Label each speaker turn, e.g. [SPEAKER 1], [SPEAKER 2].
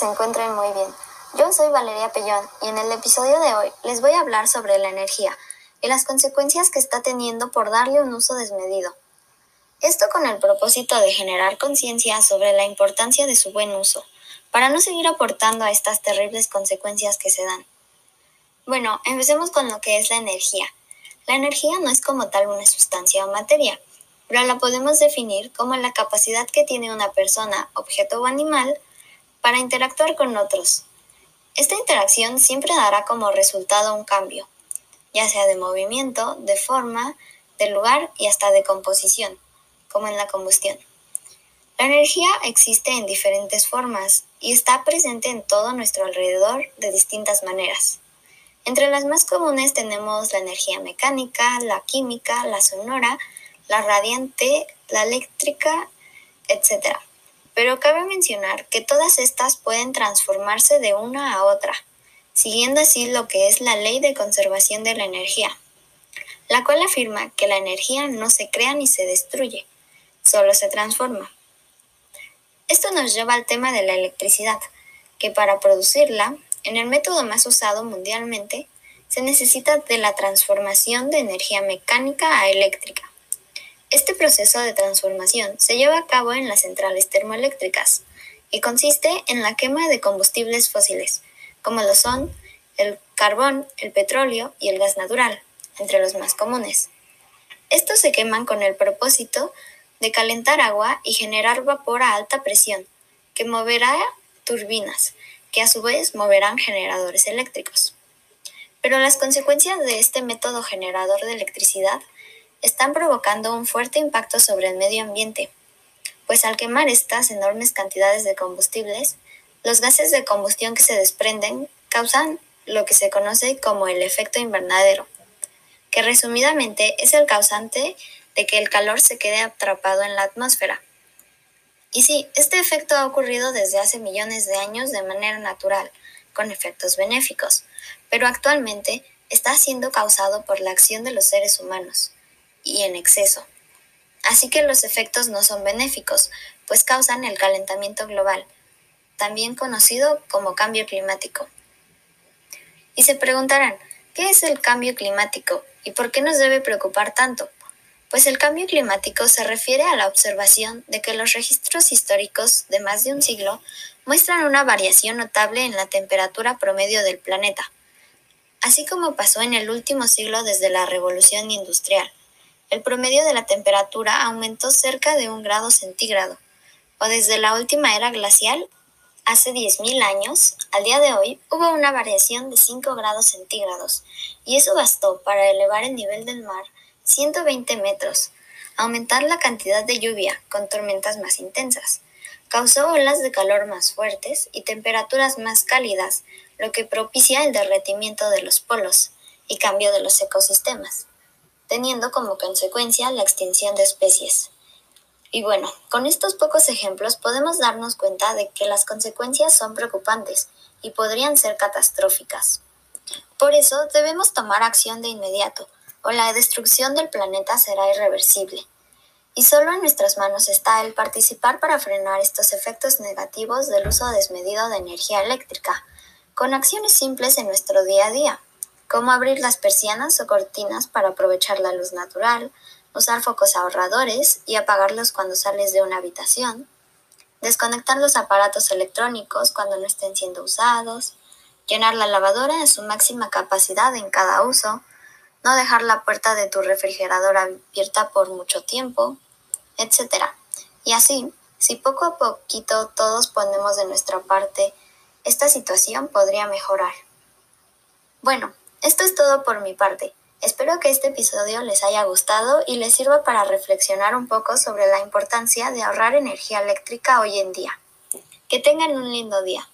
[SPEAKER 1] se encuentren muy bien. Yo soy Valeria Pellón y en el episodio de hoy les voy a hablar sobre la energía y las consecuencias que está teniendo por darle un uso desmedido. Esto con el propósito de generar conciencia sobre la importancia de su buen uso, para no seguir aportando a estas terribles consecuencias que se dan. Bueno, empecemos con lo que es la energía. La energía no es como tal una sustancia o materia, pero la podemos definir como la capacidad que tiene una persona, objeto o animal para interactuar con otros. Esta interacción siempre dará como resultado un cambio, ya sea de movimiento, de forma, de lugar y hasta de composición, como en la combustión. La energía existe en diferentes formas y está presente en todo nuestro alrededor de distintas maneras. Entre las más comunes tenemos la energía mecánica, la química, la sonora, la radiante, la eléctrica, etc pero cabe mencionar que todas estas pueden transformarse de una a otra, siguiendo así lo que es la ley de conservación de la energía, la cual afirma que la energía no se crea ni se destruye, solo se transforma. Esto nos lleva al tema de la electricidad, que para producirla, en el método más usado mundialmente, se necesita de la transformación de energía mecánica a eléctrica. Este proceso de transformación se lleva a cabo en las centrales termoeléctricas y consiste en la quema de combustibles fósiles, como lo son el carbón, el petróleo y el gas natural, entre los más comunes. Estos se queman con el propósito de calentar agua y generar vapor a alta presión, que moverá turbinas, que a su vez moverán generadores eléctricos. Pero las consecuencias de este método generador de electricidad están provocando un fuerte impacto sobre el medio ambiente, pues al quemar estas enormes cantidades de combustibles, los gases de combustión que se desprenden causan lo que se conoce como el efecto invernadero, que resumidamente es el causante de que el calor se quede atrapado en la atmósfera. Y sí, este efecto ha ocurrido desde hace millones de años de manera natural, con efectos benéficos, pero actualmente está siendo causado por la acción de los seres humanos, y en exceso. Así que los efectos no son benéficos, pues causan el calentamiento global, también conocido como cambio climático. Y se preguntarán, ¿qué es el cambio climático y por qué nos debe preocupar tanto? Pues el cambio climático se refiere a la observación de que los registros históricos de más de un siglo muestran una variación notable en la temperatura promedio del planeta, así como pasó en el último siglo desde la revolución industrial el promedio de la temperatura aumentó cerca de un grado centígrado, o desde la última era glacial, hace 10.000 años, al día de hoy, hubo una variación de 5 grados centígrados, y eso bastó para elevar el nivel del mar 120 metros, aumentar la cantidad de lluvia con tormentas más intensas, causó olas de calor más fuertes y temperaturas más cálidas, lo que propicia el derretimiento de los polos y cambio de los ecosistemas teniendo como consecuencia la extinción de especies. Y bueno, con estos pocos ejemplos podemos darnos cuenta de que las consecuencias son preocupantes y podrían ser catastróficas. Por eso debemos tomar acción de inmediato, o la destrucción del planeta será irreversible. Y solo en nuestras manos está el participar para frenar estos efectos negativos del uso desmedido de energía eléctrica, con acciones simples en nuestro día a día como abrir las persianas o cortinas para aprovechar la luz natural, usar focos ahorradores y apagarlos cuando sales de una habitación, desconectar los aparatos electrónicos cuando no estén siendo usados, llenar la lavadora a su máxima capacidad en cada uso, no dejar la puerta de tu refrigerador abierta por mucho tiempo, etc. Y así, si poco a poquito todos ponemos de nuestra parte, esta situación podría mejorar. Bueno, esto es todo por mi parte. Espero que este episodio les haya gustado y les sirva para reflexionar un poco sobre la importancia de ahorrar energía eléctrica hoy en día. Que tengan un lindo día.